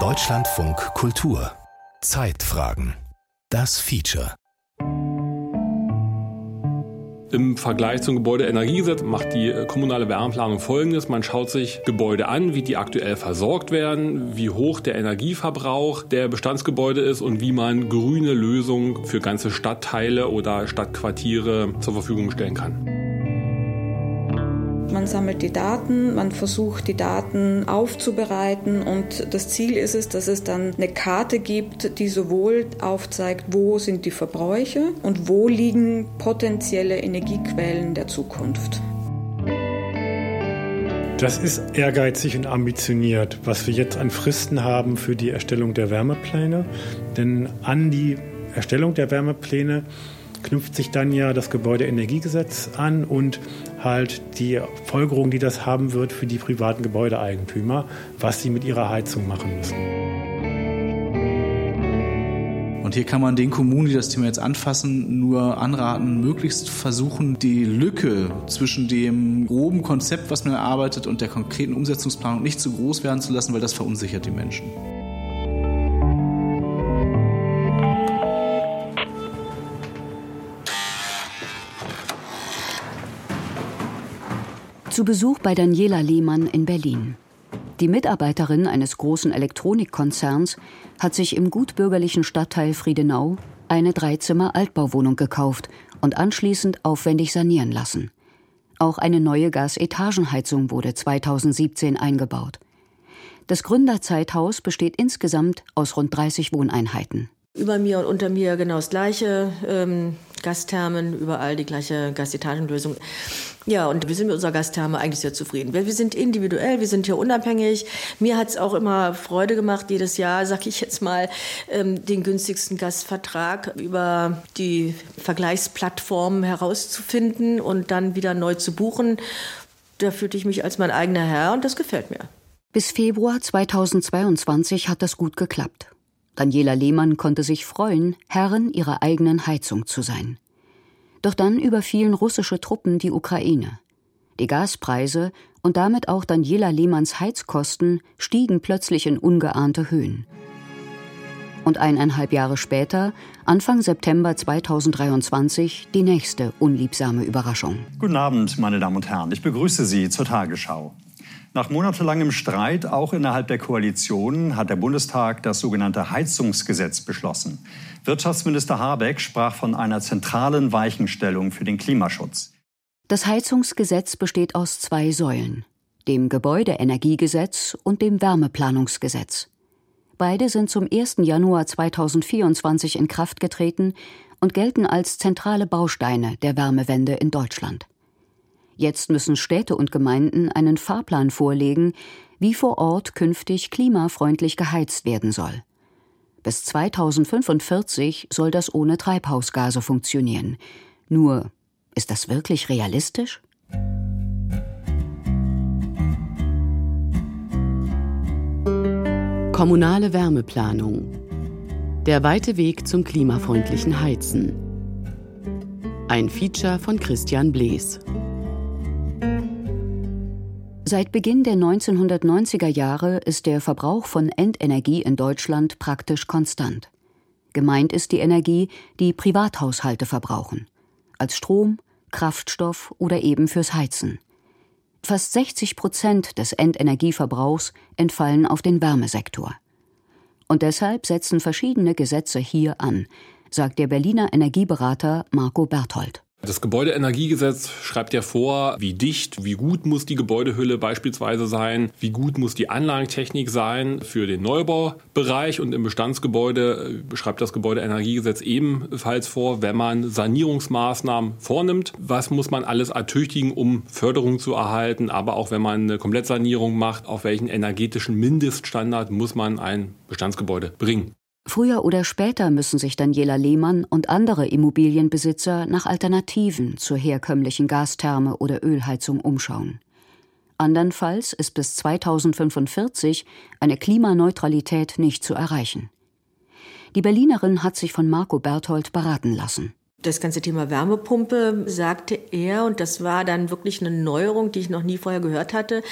Deutschlandfunk Kultur Zeitfragen Das Feature im Vergleich zum Gebäudeenergiegesetz macht die kommunale Wärmeplanung folgendes. Man schaut sich Gebäude an, wie die aktuell versorgt werden, wie hoch der Energieverbrauch der Bestandsgebäude ist und wie man grüne Lösungen für ganze Stadtteile oder Stadtquartiere zur Verfügung stellen kann. Man sammelt die Daten, man versucht die Daten aufzubereiten und das Ziel ist es, dass es dann eine Karte gibt, die sowohl aufzeigt, wo sind die Verbräuche und wo liegen potenzielle Energiequellen der Zukunft. Das ist ehrgeizig und ambitioniert, was wir jetzt an Fristen haben für die Erstellung der Wärmepläne. Denn an die Erstellung der Wärmepläne knüpft sich dann ja das Gebäudeenergiegesetz an und halt die Folgerung, die das haben wird für die privaten Gebäudeeigentümer, was sie mit ihrer Heizung machen müssen. Und hier kann man den Kommunen, die das Thema jetzt anfassen, nur anraten, möglichst versuchen, die Lücke zwischen dem groben Konzept, was man erarbeitet, und der konkreten Umsetzungsplanung nicht zu groß werden zu lassen, weil das verunsichert die Menschen. Zu Besuch bei Daniela Lehmann in Berlin. Die Mitarbeiterin eines großen Elektronikkonzerns hat sich im gutbürgerlichen Stadtteil Friedenau eine Dreizimmer-Altbauwohnung gekauft und anschließend aufwendig sanieren lassen. Auch eine neue Gasetagenheizung wurde 2017 eingebaut. Das Gründerzeithaus besteht insgesamt aus rund 30 Wohneinheiten. Über mir und unter mir genau das gleiche. Ähm, Gasthermen, überall die gleiche Gastetagenlösung. Ja, und wir sind mit unserer Gastherme eigentlich sehr zufrieden. Wir, wir sind individuell, wir sind hier unabhängig. Mir hat es auch immer Freude gemacht, jedes Jahr, sag ich jetzt mal, ähm, den günstigsten Gastvertrag über die Vergleichsplattformen herauszufinden und dann wieder neu zu buchen. Da fühlte ich mich als mein eigener Herr und das gefällt mir. Bis Februar 2022 hat das gut geklappt. Daniela Lehmann konnte sich freuen, Herrin ihrer eigenen Heizung zu sein. Doch dann überfielen russische Truppen die Ukraine. Die Gaspreise und damit auch Daniela Lehmanns Heizkosten stiegen plötzlich in ungeahnte Höhen. Und eineinhalb Jahre später, Anfang September 2023, die nächste unliebsame Überraschung. Guten Abend, meine Damen und Herren. Ich begrüße Sie zur Tagesschau. Nach monatelangem Streit, auch innerhalb der Koalition, hat der Bundestag das sogenannte Heizungsgesetz beschlossen. Wirtschaftsminister Habeck sprach von einer zentralen Weichenstellung für den Klimaschutz. Das Heizungsgesetz besteht aus zwei Säulen, dem Gebäudeenergiegesetz und dem Wärmeplanungsgesetz. Beide sind zum 1. Januar 2024 in Kraft getreten und gelten als zentrale Bausteine der Wärmewende in Deutschland. Jetzt müssen Städte und Gemeinden einen Fahrplan vorlegen, wie vor Ort künftig klimafreundlich geheizt werden soll. Bis 2045 soll das ohne Treibhausgase funktionieren. Nur, ist das wirklich realistisch? Kommunale Wärmeplanung. Der weite Weg zum klimafreundlichen Heizen. Ein Feature von Christian Blees. Seit Beginn der 1990er Jahre ist der Verbrauch von Endenergie in Deutschland praktisch konstant. Gemeint ist die Energie, die Privathaushalte verbrauchen. Als Strom, Kraftstoff oder eben fürs Heizen. Fast 60 Prozent des Endenergieverbrauchs entfallen auf den Wärmesektor. Und deshalb setzen verschiedene Gesetze hier an, sagt der Berliner Energieberater Marco Berthold. Das Gebäudeenergiegesetz schreibt ja vor, wie dicht, wie gut muss die Gebäudehülle beispielsweise sein, wie gut muss die Anlagentechnik sein für den Neubaubereich. Und im Bestandsgebäude äh, schreibt das Gebäudeenergiegesetz ebenfalls vor, wenn man Sanierungsmaßnahmen vornimmt, was muss man alles ertüchtigen, um Förderung zu erhalten, aber auch wenn man eine Komplettsanierung macht, auf welchen energetischen Mindeststandard muss man ein Bestandsgebäude bringen. Früher oder später müssen sich Daniela Lehmann und andere Immobilienbesitzer nach Alternativen zur herkömmlichen Gastherme oder Ölheizung umschauen. Andernfalls ist bis 2045 eine Klimaneutralität nicht zu erreichen. Die Berlinerin hat sich von Marco Berthold beraten lassen. Das ganze Thema Wärmepumpe, sagte er, und das war dann wirklich eine Neuerung, die ich noch nie vorher gehört hatte,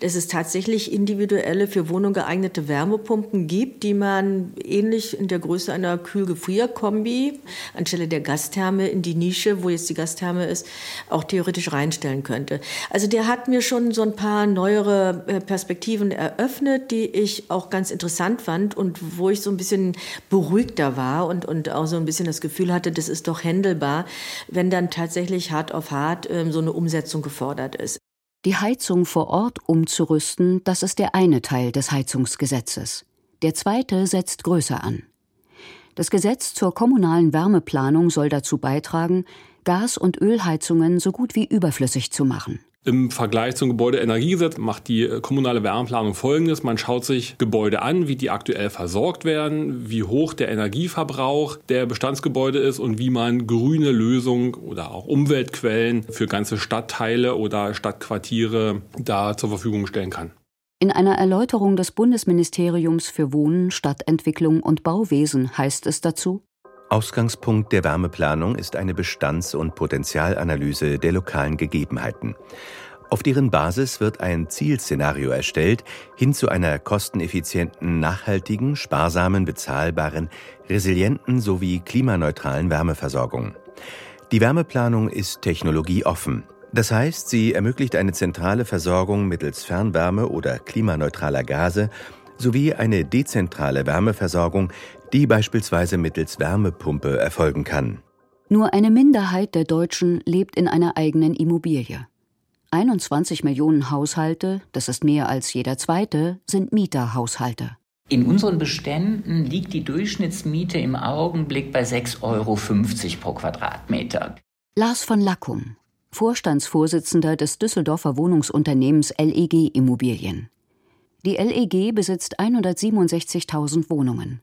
dass es tatsächlich individuelle für Wohnungen geeignete Wärmepumpen gibt, die man ähnlich in der Größe einer Kühl-Gefrier-Kombi anstelle der Gastherme in die Nische, wo jetzt die Gastherme ist, auch theoretisch reinstellen könnte. Also der hat mir schon so ein paar neuere äh, Perspektiven eröffnet, die ich auch ganz interessant fand und wo ich so ein bisschen beruhigter war und, und auch so ein bisschen das Gefühl hatte, das ist doch händelbar, wenn dann tatsächlich hart auf hart ähm, so eine Umsetzung gefordert ist. Die Heizung vor Ort umzurüsten, das ist der eine Teil des Heizungsgesetzes. Der zweite setzt größer an. Das Gesetz zur kommunalen Wärmeplanung soll dazu beitragen, Gas- und Ölheizungen so gut wie überflüssig zu machen. Im Vergleich zum Gebäudeenergiegesetz macht die äh, kommunale Wärmeplanung Folgendes. Man schaut sich Gebäude an, wie die aktuell versorgt werden, wie hoch der Energieverbrauch der Bestandsgebäude ist und wie man grüne Lösungen oder auch Umweltquellen für ganze Stadtteile oder Stadtquartiere da zur Verfügung stellen kann. In einer Erläuterung des Bundesministeriums für Wohnen, Stadtentwicklung und Bauwesen heißt es dazu, Ausgangspunkt der Wärmeplanung ist eine Bestands- und Potenzialanalyse der lokalen Gegebenheiten. Auf deren Basis wird ein Zielszenario erstellt, hin zu einer kosteneffizienten, nachhaltigen, sparsamen, bezahlbaren, resilienten sowie klimaneutralen Wärmeversorgung. Die Wärmeplanung ist technologieoffen. Das heißt, sie ermöglicht eine zentrale Versorgung mittels Fernwärme oder klimaneutraler Gase sowie eine dezentrale Wärmeversorgung, die beispielsweise mittels Wärmepumpe erfolgen kann. Nur eine Minderheit der Deutschen lebt in einer eigenen Immobilie. 21 Millionen Haushalte, das ist mehr als jeder zweite, sind Mieterhaushalte. In unseren Beständen liegt die Durchschnittsmiete im Augenblick bei 6,50 Euro pro Quadratmeter. Lars von Lackum, Vorstandsvorsitzender des Düsseldorfer Wohnungsunternehmens LEG Immobilien. Die LEG besitzt 167.000 Wohnungen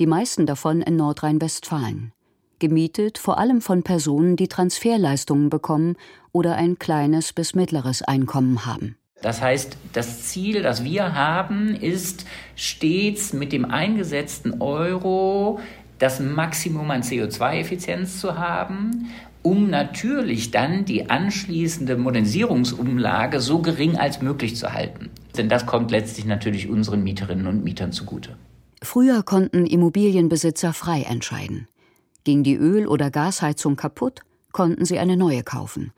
die meisten davon in Nordrhein-Westfalen. Gemietet vor allem von Personen, die Transferleistungen bekommen oder ein kleines bis mittleres Einkommen haben. Das heißt, das Ziel, das wir haben, ist stets mit dem eingesetzten Euro das Maximum an CO2-Effizienz zu haben, um natürlich dann die anschließende Modernisierungsumlage so gering als möglich zu halten. Denn das kommt letztlich natürlich unseren Mieterinnen und Mietern zugute. Früher konnten Immobilienbesitzer frei entscheiden. Ging die Öl- oder Gasheizung kaputt, konnten sie eine neue kaufen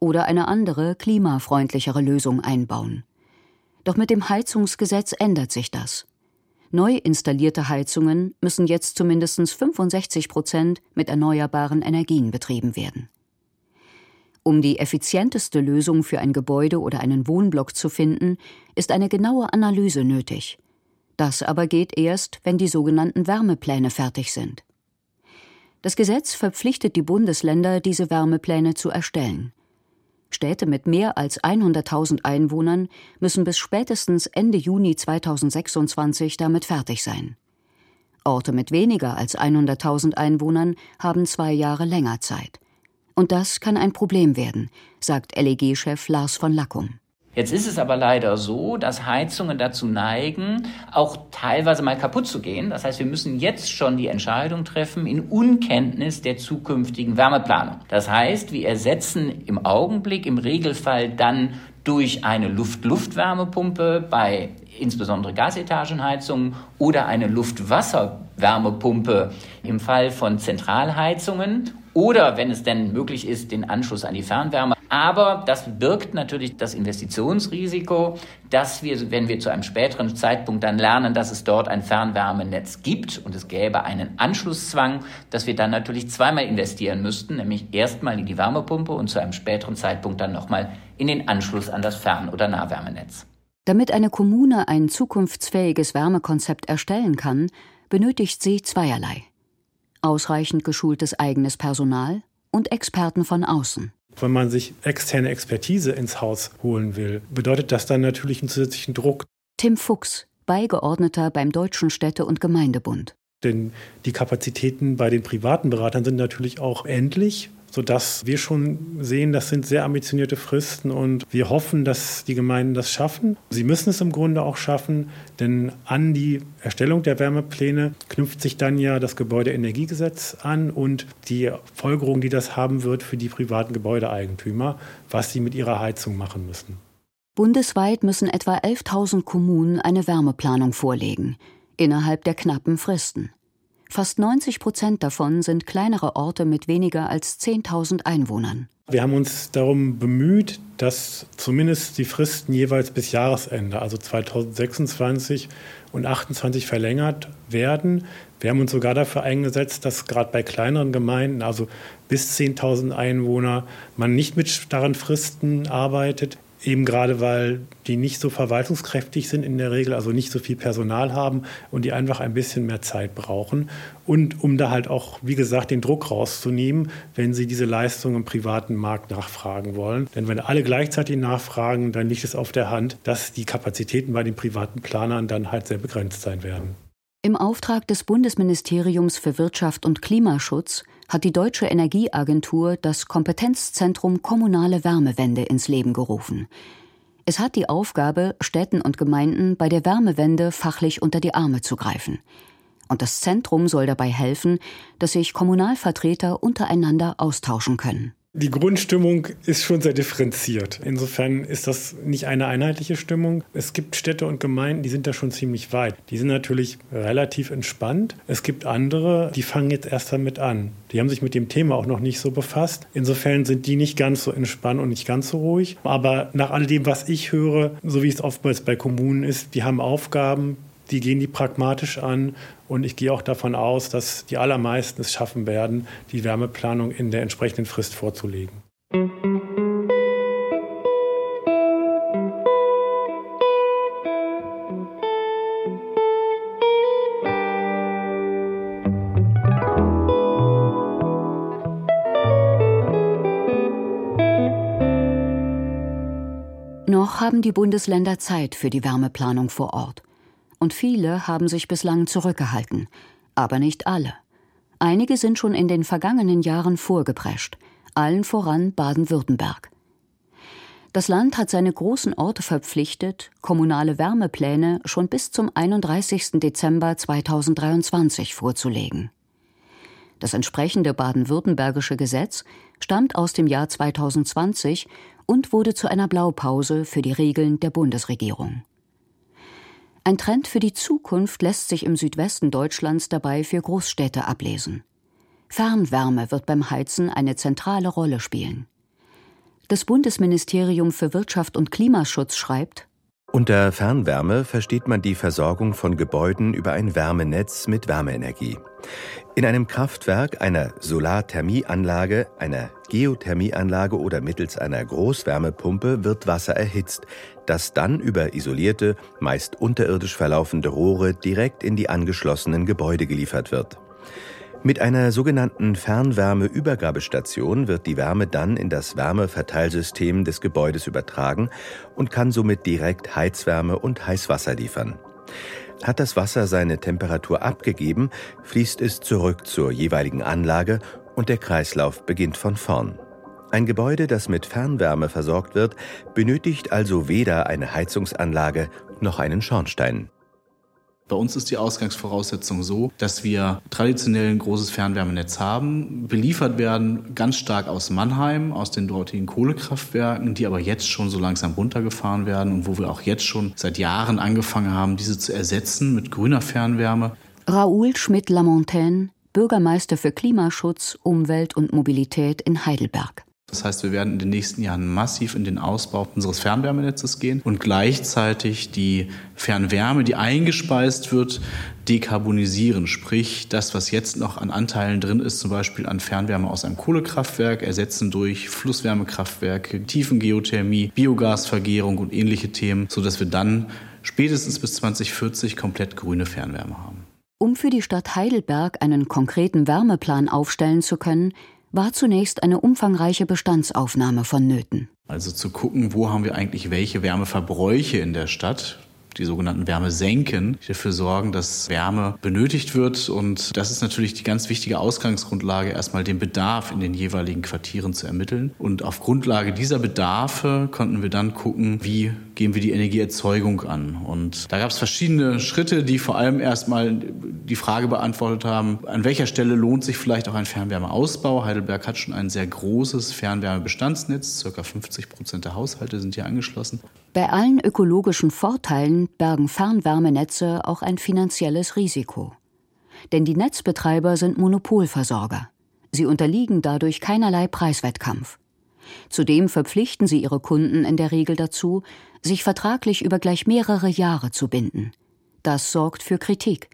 oder eine andere, klimafreundlichere Lösung einbauen. Doch mit dem Heizungsgesetz ändert sich das. Neu installierte Heizungen müssen jetzt zu mindestens 65 Prozent mit erneuerbaren Energien betrieben werden. Um die effizienteste Lösung für ein Gebäude oder einen Wohnblock zu finden, ist eine genaue Analyse nötig – das aber geht erst, wenn die sogenannten Wärmepläne fertig sind. Das Gesetz verpflichtet die Bundesländer, diese Wärmepläne zu erstellen. Städte mit mehr als 100.000 Einwohnern müssen bis spätestens Ende Juni 2026 damit fertig sein. Orte mit weniger als 100.000 Einwohnern haben zwei Jahre länger Zeit. Und das kann ein Problem werden, sagt LEG-Chef Lars von Lackum. Jetzt ist es aber leider so, dass Heizungen dazu neigen, auch teilweise mal kaputt zu gehen. Das heißt, wir müssen jetzt schon die Entscheidung treffen in Unkenntnis der zukünftigen Wärmeplanung. Das heißt, wir ersetzen im Augenblick im Regelfall dann durch eine Luft-Luft-Wärmepumpe bei insbesondere Gasetagenheizungen oder eine Luft-Wasser-Wärmepumpe im Fall von Zentralheizungen oder, wenn es denn möglich ist, den Anschluss an die Fernwärme. Aber das birgt natürlich das Investitionsrisiko, dass wir, wenn wir zu einem späteren Zeitpunkt dann lernen, dass es dort ein Fernwärmenetz gibt und es gäbe einen Anschlusszwang, dass wir dann natürlich zweimal investieren müssten, nämlich erstmal in die Wärmepumpe und zu einem späteren Zeitpunkt dann nochmal in den Anschluss an das Fern- oder Nahwärmenetz. Damit eine Kommune ein zukunftsfähiges Wärmekonzept erstellen kann, benötigt sie zweierlei. Ausreichend geschultes eigenes Personal und Experten von außen. Wenn man sich externe Expertise ins Haus holen will, bedeutet das dann natürlich einen zusätzlichen Druck. Tim Fuchs, Beigeordneter beim Deutschen Städte- und Gemeindebund. Denn die Kapazitäten bei den privaten Beratern sind natürlich auch endlich, sodass wir schon sehen, das sind sehr ambitionierte Fristen und wir hoffen, dass die Gemeinden das schaffen. Sie müssen es im Grunde auch schaffen, denn an die Erstellung der Wärmepläne knüpft sich dann ja das Gebäudeenergiegesetz an und die Folgerung, die das haben wird für die privaten Gebäudeeigentümer, was sie mit ihrer Heizung machen müssen. Bundesweit müssen etwa 11.000 Kommunen eine Wärmeplanung vorlegen, innerhalb der knappen Fristen. Fast 90 Prozent davon sind kleinere Orte mit weniger als 10.000 Einwohnern. Wir haben uns darum bemüht, dass zumindest die Fristen jeweils bis Jahresende, also 2026 und 2028 verlängert werden. Wir haben uns sogar dafür eingesetzt, dass gerade bei kleineren Gemeinden, also bis 10.000 Einwohner, man nicht mit starren Fristen arbeitet. Eben gerade, weil die nicht so verwaltungskräftig sind in der Regel, also nicht so viel Personal haben und die einfach ein bisschen mehr Zeit brauchen. Und um da halt auch, wie gesagt, den Druck rauszunehmen, wenn sie diese Leistung im privaten Markt nachfragen wollen. Denn wenn alle gleichzeitig nachfragen, dann liegt es auf der Hand, dass die Kapazitäten bei den privaten Planern dann halt sehr begrenzt sein werden. Im Auftrag des Bundesministeriums für Wirtschaft und Klimaschutz hat die Deutsche Energieagentur das Kompetenzzentrum Kommunale Wärmewende ins Leben gerufen. Es hat die Aufgabe, Städten und Gemeinden bei der Wärmewende fachlich unter die Arme zu greifen. Und das Zentrum soll dabei helfen, dass sich Kommunalvertreter untereinander austauschen können. Die Grundstimmung ist schon sehr differenziert. Insofern ist das nicht eine einheitliche Stimmung. Es gibt Städte und Gemeinden, die sind da schon ziemlich weit. Die sind natürlich relativ entspannt. Es gibt andere, die fangen jetzt erst damit an. Die haben sich mit dem Thema auch noch nicht so befasst. Insofern sind die nicht ganz so entspannt und nicht ganz so ruhig. Aber nach all dem, was ich höre, so wie es oftmals bei Kommunen ist, die haben Aufgaben, die gehen die pragmatisch an und ich gehe auch davon aus, dass die allermeisten es schaffen werden, die Wärmeplanung in der entsprechenden Frist vorzulegen. Noch haben die Bundesländer Zeit für die Wärmeplanung vor Ort und viele haben sich bislang zurückgehalten, aber nicht alle. Einige sind schon in den vergangenen Jahren vorgeprescht, allen voran Baden-Württemberg. Das Land hat seine großen Orte verpflichtet, kommunale Wärmepläne schon bis zum 31. Dezember 2023 vorzulegen. Das entsprechende baden-württembergische Gesetz stammt aus dem Jahr 2020 und wurde zu einer Blaupause für die Regeln der Bundesregierung. Ein Trend für die Zukunft lässt sich im Südwesten Deutschlands dabei für Großstädte ablesen. Fernwärme wird beim Heizen eine zentrale Rolle spielen. Das Bundesministerium für Wirtschaft und Klimaschutz schreibt Unter Fernwärme versteht man die Versorgung von Gebäuden über ein Wärmenetz mit Wärmeenergie. In einem Kraftwerk, einer Solarthermieanlage, einer Geothermieanlage oder mittels einer Großwärmepumpe wird Wasser erhitzt, das dann über isolierte, meist unterirdisch verlaufende Rohre direkt in die angeschlossenen Gebäude geliefert wird. Mit einer sogenannten Fernwärmeübergabestation wird die Wärme dann in das Wärmeverteilsystem des Gebäudes übertragen und kann somit direkt Heizwärme und Heißwasser liefern. Hat das Wasser seine Temperatur abgegeben, fließt es zurück zur jeweiligen Anlage und der Kreislauf beginnt von vorn. Ein Gebäude, das mit Fernwärme versorgt wird, benötigt also weder eine Heizungsanlage noch einen Schornstein. Bei uns ist die Ausgangsvoraussetzung so, dass wir traditionell ein großes Fernwärmenetz haben, beliefert werden ganz stark aus Mannheim, aus den dortigen Kohlekraftwerken, die aber jetzt schon so langsam runtergefahren werden und wo wir auch jetzt schon seit Jahren angefangen haben, diese zu ersetzen mit grüner Fernwärme. Raoul Schmidt-Lamontaine, Bürgermeister für Klimaschutz, Umwelt und Mobilität in Heidelberg. Das heißt, wir werden in den nächsten Jahren massiv in den Ausbau unseres Fernwärmenetzes gehen und gleichzeitig die Fernwärme, die eingespeist wird, dekarbonisieren. Sprich, das, was jetzt noch an Anteilen drin ist, zum Beispiel an Fernwärme aus einem Kohlekraftwerk, ersetzen durch Flusswärmekraftwerke, Tiefengeothermie, Biogasvergärung und ähnliche Themen, sodass wir dann spätestens bis 2040 komplett grüne Fernwärme haben. Um für die Stadt Heidelberg einen konkreten Wärmeplan aufstellen zu können, war zunächst eine umfangreiche Bestandsaufnahme vonnöten. Also zu gucken, wo haben wir eigentlich welche Wärmeverbräuche in der Stadt. Die sogenannten Wärmesenken, die dafür sorgen, dass Wärme benötigt wird. Und das ist natürlich die ganz wichtige Ausgangsgrundlage, erstmal den Bedarf in den jeweiligen Quartieren zu ermitteln. Und auf Grundlage dieser Bedarfe konnten wir dann gucken, wie gehen wir die Energieerzeugung an. Und da gab es verschiedene Schritte, die vor allem erstmal die Frage beantwortet haben, an welcher Stelle lohnt sich vielleicht auch ein Fernwärmeausbau. Heidelberg hat schon ein sehr großes Fernwärmebestandsnetz, circa 50 Prozent der Haushalte sind hier angeschlossen. Bei allen ökologischen Vorteilen bergen Fernwärmenetze auch ein finanzielles Risiko. Denn die Netzbetreiber sind Monopolversorger. Sie unterliegen dadurch keinerlei Preiswettkampf. Zudem verpflichten sie ihre Kunden in der Regel dazu, sich vertraglich über gleich mehrere Jahre zu binden. Das sorgt für Kritik,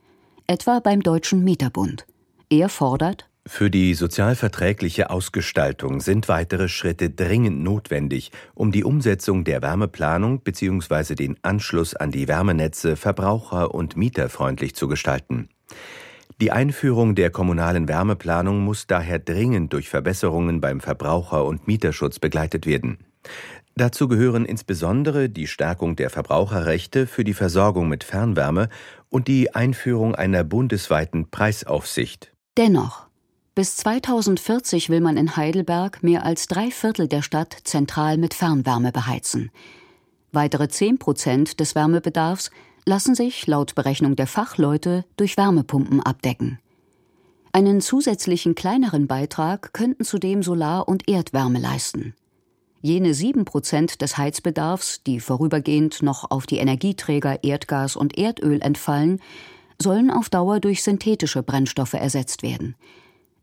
etwa beim Deutschen Mieterbund. Er fordert, für die sozialverträgliche Ausgestaltung sind weitere Schritte dringend notwendig, um die Umsetzung der Wärmeplanung bzw. den Anschluss an die Wärmenetze verbraucher- und mieterfreundlich zu gestalten. Die Einführung der kommunalen Wärmeplanung muss daher dringend durch Verbesserungen beim Verbraucher- und Mieterschutz begleitet werden. Dazu gehören insbesondere die Stärkung der Verbraucherrechte für die Versorgung mit Fernwärme und die Einführung einer bundesweiten Preisaufsicht. Dennoch bis 2040 will man in Heidelberg mehr als drei Viertel der Stadt zentral mit Fernwärme beheizen. Weitere 10 Prozent des Wärmebedarfs lassen sich laut Berechnung der Fachleute durch Wärmepumpen abdecken. Einen zusätzlichen kleineren Beitrag könnten zudem Solar- und Erdwärme leisten. Jene 7 Prozent des Heizbedarfs, die vorübergehend noch auf die Energieträger Erdgas und Erdöl entfallen, sollen auf Dauer durch synthetische Brennstoffe ersetzt werden –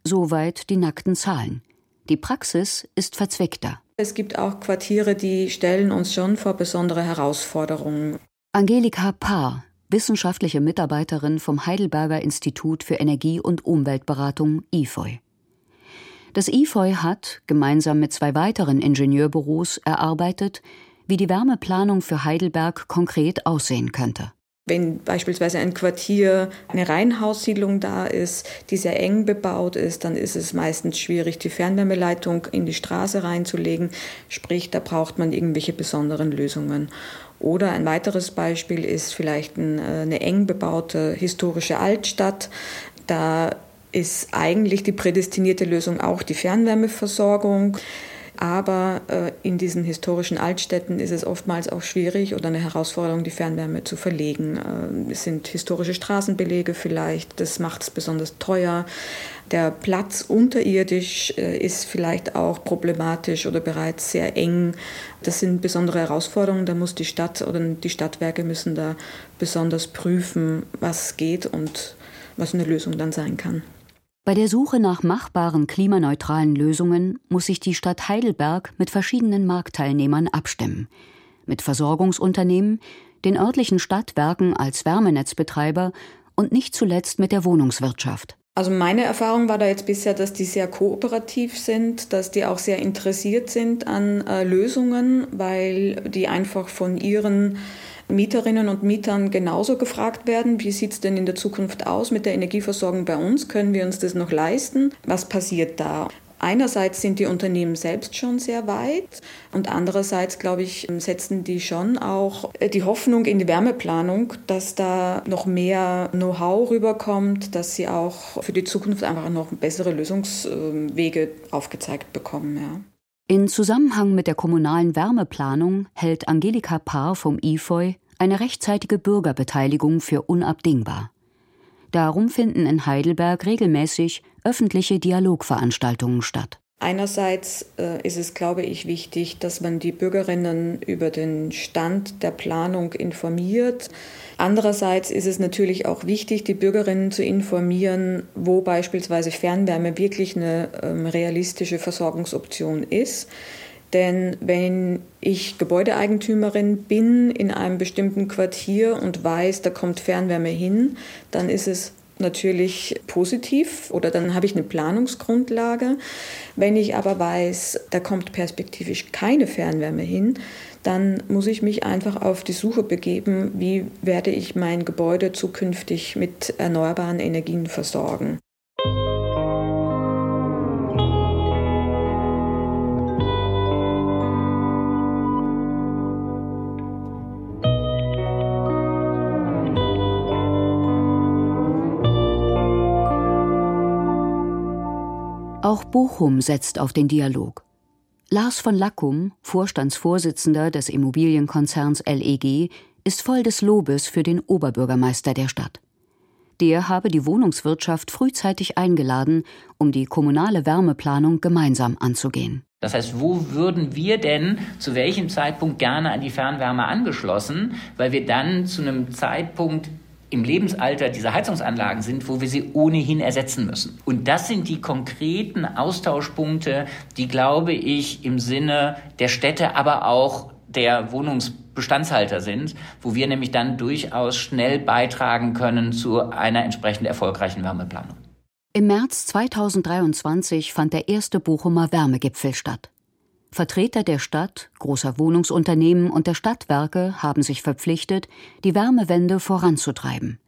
Soweit die nackten Zahlen. Die Praxis ist verzwickter. Es gibt auch Quartiere, die stellen uns schon vor besondere Herausforderungen. Angelika Paar, wissenschaftliche Mitarbeiterin vom Heidelberger Institut für Energie- und Umweltberatung IFOI. Das IFOI hat, gemeinsam mit zwei weiteren Ingenieurbüros, erarbeitet, wie die Wärmeplanung für Heidelberg konkret aussehen könnte. Wenn beispielsweise ein Quartier, eine Reihenhaussiedlung da ist, die sehr eng bebaut ist, dann ist es meistens schwierig, die Fernwärmeleitung in die Straße reinzulegen. Sprich, da braucht man irgendwelche besonderen Lösungen. Oder ein weiteres Beispiel ist vielleicht äh, eine eng bebaute historische Altstadt. Da ist eigentlich die prädestinierte Lösung auch die Fernwärmeversorgung. Aber äh, in diesen historischen Altstädten ist es oftmals auch schwierig oder eine Herausforderung, die Fernwärme zu verlegen. Äh, es sind historische Straßenbelege vielleicht, das macht es besonders teuer. Der Platz unterirdisch äh, ist vielleicht auch problematisch oder bereits sehr eng. Das sind besondere Herausforderungen. Da muss die Stadt oder die Stadtwerke müssen da besonders prüfen, was geht und was eine Lösung dann sein kann. Bei der Suche nach machbaren klimaneutralen Lösungen muss sich die Stadt Heidelberg mit verschiedenen Marktteilnehmern abstimmen. Mit Versorgungsunternehmen, den örtlichen Stadtwerken als Wärmenetzbetreiber und nicht zuletzt mit der Wohnungswirtschaft. Also meine Erfahrung war da jetzt bisher, dass die sehr kooperativ sind, dass die auch sehr interessiert sind an äh, Lösungen, weil die einfach von ihren Mieterinnen und Mietern genauso gefragt werden, wie sieht es denn in der Zukunft aus mit der Energieversorgung bei uns? Können wir uns das noch leisten? Was passiert da? Einerseits sind die Unternehmen selbst schon sehr weit und andererseits, glaube ich, setzen die schon auch die Hoffnung in die Wärmeplanung, dass da noch mehr Know-how rüberkommt, dass sie auch für die Zukunft einfach noch bessere Lösungswege aufgezeigt bekommen. Ja. In Zusammenhang mit der kommunalen Wärmeplanung hält Angelika Paar vom IFOI eine rechtzeitige Bürgerbeteiligung für unabdingbar. Darum finden in Heidelberg regelmäßig öffentliche Dialogveranstaltungen statt. Einerseits äh, ist es, glaube ich, wichtig, dass man die Bürgerinnen über den Stand der Planung informiert. Andererseits ist es natürlich auch wichtig, die Bürgerinnen zu informieren, wo beispielsweise Fernwärme wirklich eine ähm, realistische Versorgungsoption ist. Denn wenn ich Gebäudeeigentümerin bin in einem bestimmten Quartier und weiß, da kommt Fernwärme hin, dann ist es natürlich positiv oder dann habe ich eine Planungsgrundlage. Wenn ich aber weiß, da kommt perspektivisch keine Fernwärme hin, dann muss ich mich einfach auf die Suche begeben, wie werde ich mein Gebäude zukünftig mit erneuerbaren Energien versorgen. Auch Bochum setzt auf den Dialog. Lars von Lackum, Vorstandsvorsitzender des Immobilienkonzerns LEG, ist voll des Lobes für den Oberbürgermeister der Stadt. Der habe die Wohnungswirtschaft frühzeitig eingeladen, um die kommunale Wärmeplanung gemeinsam anzugehen. Das heißt, wo würden wir denn zu welchem Zeitpunkt gerne an die Fernwärme angeschlossen, weil wir dann zu einem Zeitpunkt im Lebensalter dieser Heizungsanlagen sind, wo wir sie ohnehin ersetzen müssen. Und das sind die konkreten Austauschpunkte, die, glaube ich, im Sinne der Städte, aber auch der Wohnungsbestandshalter sind, wo wir nämlich dann durchaus schnell beitragen können zu einer entsprechend erfolgreichen Wärmeplanung. Im März 2023 fand der erste Bochumer Wärmegipfel statt. Vertreter der Stadt, großer Wohnungsunternehmen und der Stadtwerke haben sich verpflichtet, die Wärmewende voranzutreiben.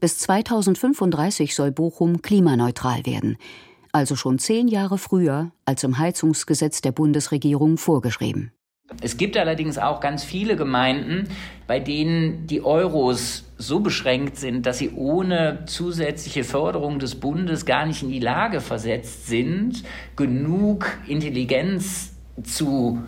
Bis 2035 soll Bochum klimaneutral werden, also schon zehn Jahre früher als im Heizungsgesetz der Bundesregierung vorgeschrieben. Es gibt allerdings auch ganz viele Gemeinden, bei denen die Euros so beschränkt sind, dass sie ohne zusätzliche Förderung des Bundes gar nicht in die Lage versetzt sind, genug Intelligenz zu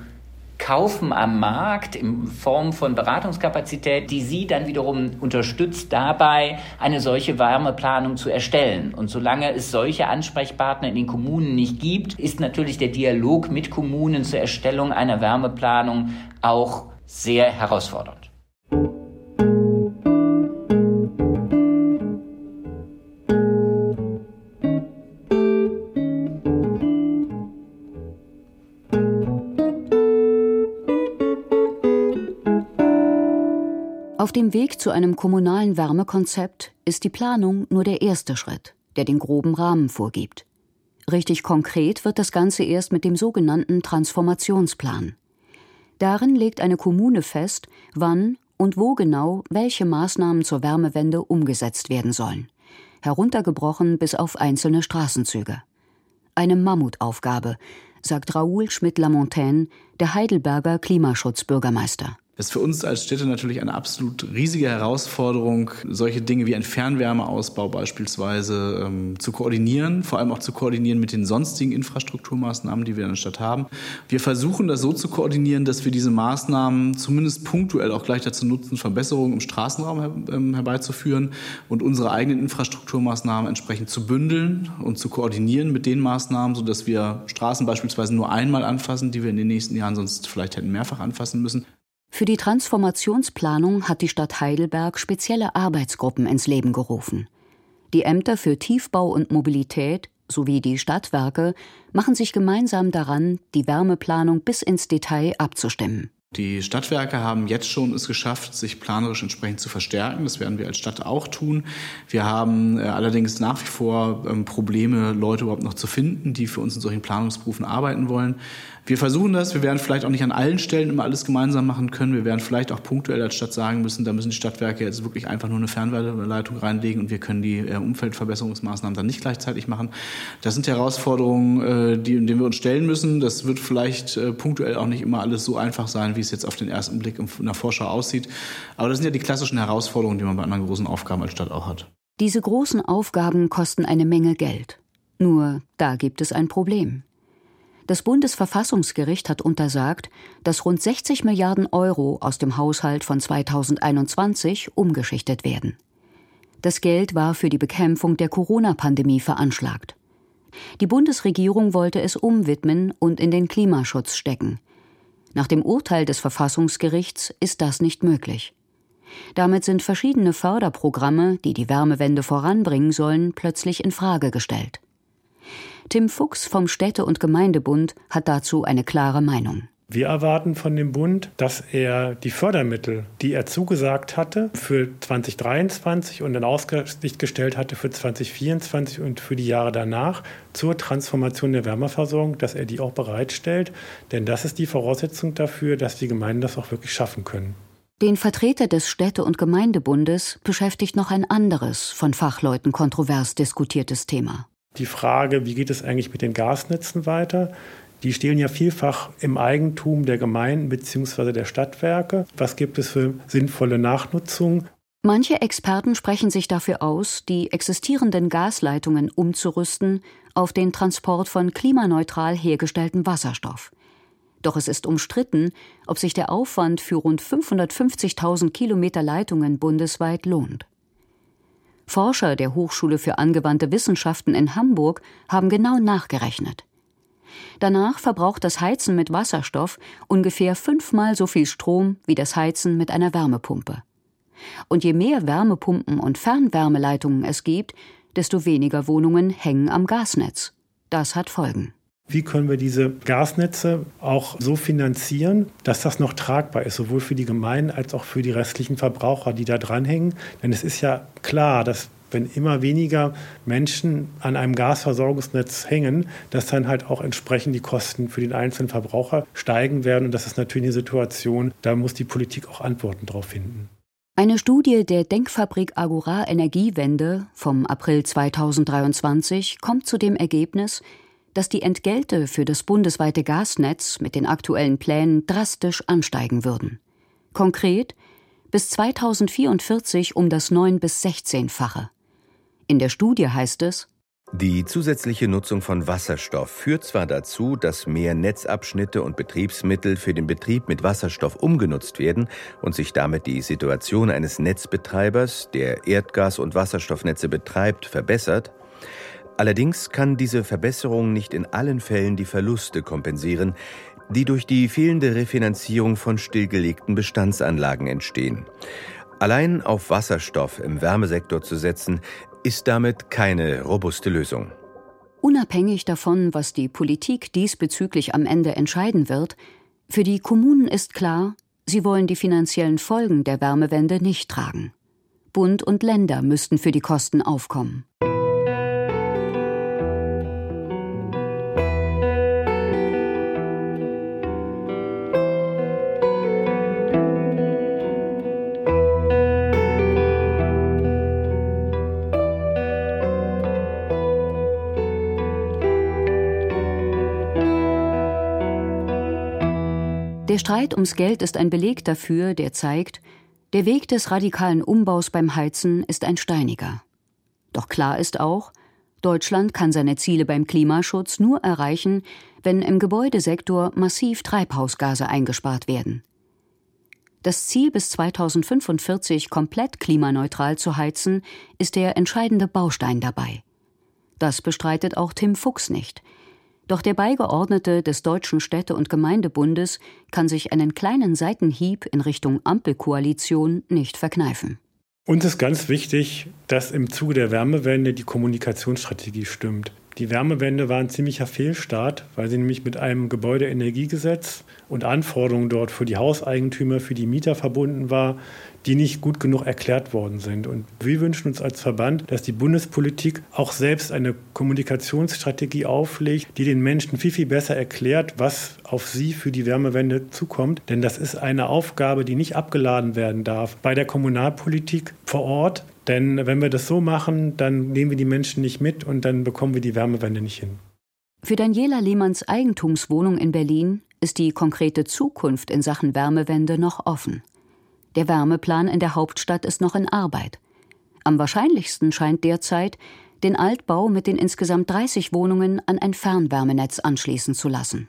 kaufen am Markt in Form von Beratungskapazität, die sie dann wiederum unterstützt dabei, eine solche Wärmeplanung zu erstellen. Und solange es solche Ansprechpartner in den Kommunen nicht gibt, ist natürlich der Dialog mit Kommunen zur Erstellung einer Wärmeplanung auch sehr herausfordernd. Auf dem Weg zu einem kommunalen Wärmekonzept ist die Planung nur der erste Schritt, der den groben Rahmen vorgibt. Richtig konkret wird das Ganze erst mit dem sogenannten Transformationsplan. Darin legt eine Kommune fest, wann und wo genau welche Maßnahmen zur Wärmewende umgesetzt werden sollen, heruntergebrochen bis auf einzelne Straßenzüge. Eine Mammutaufgabe, sagt Raoul Schmidt-Lamontaine, der Heidelberger Klimaschutzbürgermeister. Ist für uns als Städte natürlich eine absolut riesige Herausforderung, solche Dinge wie ein Fernwärmeausbau beispielsweise ähm, zu koordinieren, vor allem auch zu koordinieren mit den sonstigen Infrastrukturmaßnahmen, die wir in der Stadt haben. Wir versuchen das so zu koordinieren, dass wir diese Maßnahmen zumindest punktuell auch gleich dazu nutzen, Verbesserungen im Straßenraum her ähm, herbeizuführen und unsere eigenen Infrastrukturmaßnahmen entsprechend zu bündeln und zu koordinieren mit den Maßnahmen, sodass wir Straßen beispielsweise nur einmal anfassen, die wir in den nächsten Jahren sonst vielleicht hätten mehrfach anfassen müssen. Für die Transformationsplanung hat die Stadt Heidelberg spezielle Arbeitsgruppen ins Leben gerufen. Die Ämter für Tiefbau und Mobilität sowie die Stadtwerke machen sich gemeinsam daran, die Wärmeplanung bis ins Detail abzustimmen. Die Stadtwerke haben jetzt schon es geschafft, sich planerisch entsprechend zu verstärken. Das werden wir als Stadt auch tun. Wir haben äh, allerdings nach wie vor ähm, Probleme, Leute überhaupt noch zu finden, die für uns in solchen Planungsberufen arbeiten wollen. Wir versuchen das. Wir werden vielleicht auch nicht an allen Stellen immer alles gemeinsam machen können. Wir werden vielleicht auch punktuell als Stadt sagen müssen, da müssen die Stadtwerke jetzt wirklich einfach nur eine Fernwärmeleitung reinlegen und wir können die äh, Umfeldverbesserungsmaßnahmen dann nicht gleichzeitig machen. Das sind Herausforderungen, äh, die, denen wir uns stellen müssen. Das wird vielleicht äh, punktuell auch nicht immer alles so einfach sein, wie es jetzt auf den ersten Blick in der Vorschau aussieht. Aber das sind ja die klassischen Herausforderungen, die man bei anderen großen Aufgaben als Stadt auch hat. Diese großen Aufgaben kosten eine Menge Geld. Nur da gibt es ein Problem. Das Bundesverfassungsgericht hat untersagt, dass rund 60 Milliarden Euro aus dem Haushalt von 2021 umgeschichtet werden. Das Geld war für die Bekämpfung der Corona-Pandemie veranschlagt. Die Bundesregierung wollte es umwidmen und in den Klimaschutz stecken. Nach dem Urteil des Verfassungsgerichts ist das nicht möglich. Damit sind verschiedene Förderprogramme, die die Wärmewende voranbringen sollen, plötzlich in Frage gestellt. Tim Fuchs vom Städte- und Gemeindebund hat dazu eine klare Meinung. Wir erwarten von dem Bund, dass er die Fördermittel, die er zugesagt hatte für 2023 und in Aussicht gestellt hatte für 2024 und für die Jahre danach zur Transformation der Wärmeversorgung, dass er die auch bereitstellt. Denn das ist die Voraussetzung dafür, dass die Gemeinden das auch wirklich schaffen können. Den Vertreter des Städte- und Gemeindebundes beschäftigt noch ein anderes, von Fachleuten kontrovers diskutiertes Thema die Frage, wie geht es eigentlich mit den Gasnetzen weiter? Die stehen ja vielfach im Eigentum der Gemeinden bzw. der Stadtwerke. Was gibt es für sinnvolle Nachnutzung? Manche Experten sprechen sich dafür aus, die existierenden Gasleitungen umzurüsten auf den Transport von klimaneutral hergestelltem Wasserstoff. Doch es ist umstritten, ob sich der Aufwand für rund 550.000 Kilometer Leitungen bundesweit lohnt. Forscher der Hochschule für angewandte Wissenschaften in Hamburg haben genau nachgerechnet. Danach verbraucht das Heizen mit Wasserstoff ungefähr fünfmal so viel Strom wie das Heizen mit einer Wärmepumpe. Und je mehr Wärmepumpen und Fernwärmeleitungen es gibt, desto weniger Wohnungen hängen am Gasnetz. Das hat Folgen. Wie können wir diese Gasnetze auch so finanzieren, dass das noch tragbar ist, sowohl für die Gemeinden als auch für die restlichen Verbraucher, die da dranhängen? Denn es ist ja klar, dass wenn immer weniger Menschen an einem Gasversorgungsnetz hängen, dass dann halt auch entsprechend die Kosten für den einzelnen Verbraucher steigen werden. Und das ist natürlich eine Situation, da muss die Politik auch Antworten darauf finden. Eine Studie der Denkfabrik Agora Energiewende vom April 2023 kommt zu dem Ergebnis, dass die Entgelte für das bundesweite Gasnetz mit den aktuellen Plänen drastisch ansteigen würden. Konkret bis 2044 um das 9 bis 16-fache. In der Studie heißt es, die zusätzliche Nutzung von Wasserstoff führt zwar dazu, dass mehr Netzabschnitte und Betriebsmittel für den Betrieb mit Wasserstoff umgenutzt werden und sich damit die Situation eines Netzbetreibers, der Erdgas- und Wasserstoffnetze betreibt, verbessert, Allerdings kann diese Verbesserung nicht in allen Fällen die Verluste kompensieren, die durch die fehlende Refinanzierung von stillgelegten Bestandsanlagen entstehen. Allein auf Wasserstoff im Wärmesektor zu setzen, ist damit keine robuste Lösung. Unabhängig davon, was die Politik diesbezüglich am Ende entscheiden wird, für die Kommunen ist klar, sie wollen die finanziellen Folgen der Wärmewende nicht tragen. Bund und Länder müssten für die Kosten aufkommen. Streit ums Geld ist ein Beleg dafür, der zeigt, der Weg des radikalen Umbaus beim Heizen ist ein steiniger. Doch klar ist auch, Deutschland kann seine Ziele beim Klimaschutz nur erreichen, wenn im Gebäudesektor massiv Treibhausgase eingespart werden. Das Ziel bis 2045 komplett klimaneutral zu heizen, ist der entscheidende Baustein dabei. Das bestreitet auch Tim Fuchs nicht, doch der Beigeordnete des Deutschen Städte- und Gemeindebundes kann sich einen kleinen Seitenhieb in Richtung Ampelkoalition nicht verkneifen. Uns ist ganz wichtig, dass im Zuge der Wärmewende die Kommunikationsstrategie stimmt. Die Wärmewende war ein ziemlicher Fehlstart, weil sie nämlich mit einem Gebäudeenergiegesetz und Anforderungen dort für die Hauseigentümer, für die Mieter verbunden war, die nicht gut genug erklärt worden sind. Und wir wünschen uns als Verband, dass die Bundespolitik auch selbst eine Kommunikationsstrategie auflegt, die den Menschen viel, viel besser erklärt, was auf sie für die Wärmewende zukommt. Denn das ist eine Aufgabe, die nicht abgeladen werden darf bei der Kommunalpolitik vor Ort. Denn wenn wir das so machen, dann nehmen wir die Menschen nicht mit und dann bekommen wir die Wärmewende nicht hin. Für Daniela Lehmanns Eigentumswohnung in Berlin ist die konkrete Zukunft in Sachen Wärmewende noch offen. Der Wärmeplan in der Hauptstadt ist noch in Arbeit. Am wahrscheinlichsten scheint derzeit, den Altbau mit den insgesamt 30 Wohnungen an ein Fernwärmenetz anschließen zu lassen.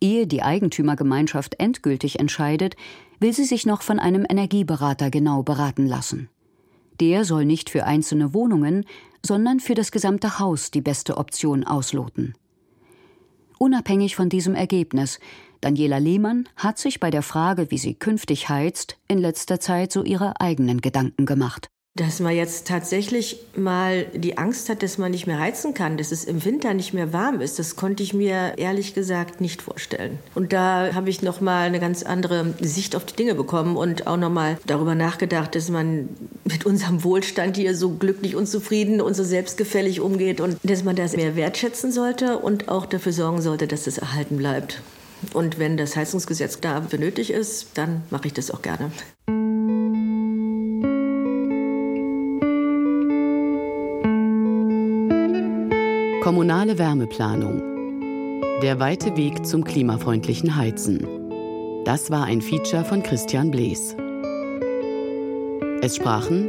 Ehe die Eigentümergemeinschaft endgültig entscheidet, will sie sich noch von einem Energieberater genau beraten lassen. Der soll nicht für einzelne Wohnungen, sondern für das gesamte Haus die beste Option ausloten. Unabhängig von diesem Ergebnis Daniela Lehmann hat sich bei der Frage, wie sie künftig heizt, in letzter Zeit so ihre eigenen Gedanken gemacht. Dass man jetzt tatsächlich mal die Angst hat, dass man nicht mehr heizen kann, dass es im Winter nicht mehr warm ist, das konnte ich mir ehrlich gesagt nicht vorstellen. Und da habe ich noch mal eine ganz andere Sicht auf die Dinge bekommen und auch noch mal darüber nachgedacht, dass man mit unserem Wohlstand hier so glücklich und zufrieden und so selbstgefällig umgeht und dass man das mehr wertschätzen sollte und auch dafür sorgen sollte, dass es erhalten bleibt. Und wenn das Heizungsgesetz da benötigt ist, dann mache ich das auch gerne. Kommunale Wärmeplanung. Der weite Weg zum klimafreundlichen Heizen. Das war ein Feature von Christian Blees. Es sprachen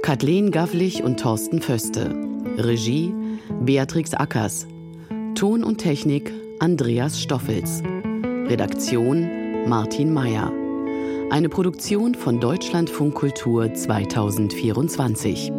Kathleen Gavlich und Thorsten Föste. Regie Beatrix Ackers. Ton und Technik Andreas Stoffels. Redaktion Martin Mayer. Eine Produktion von Deutschlandfunk Kultur 2024.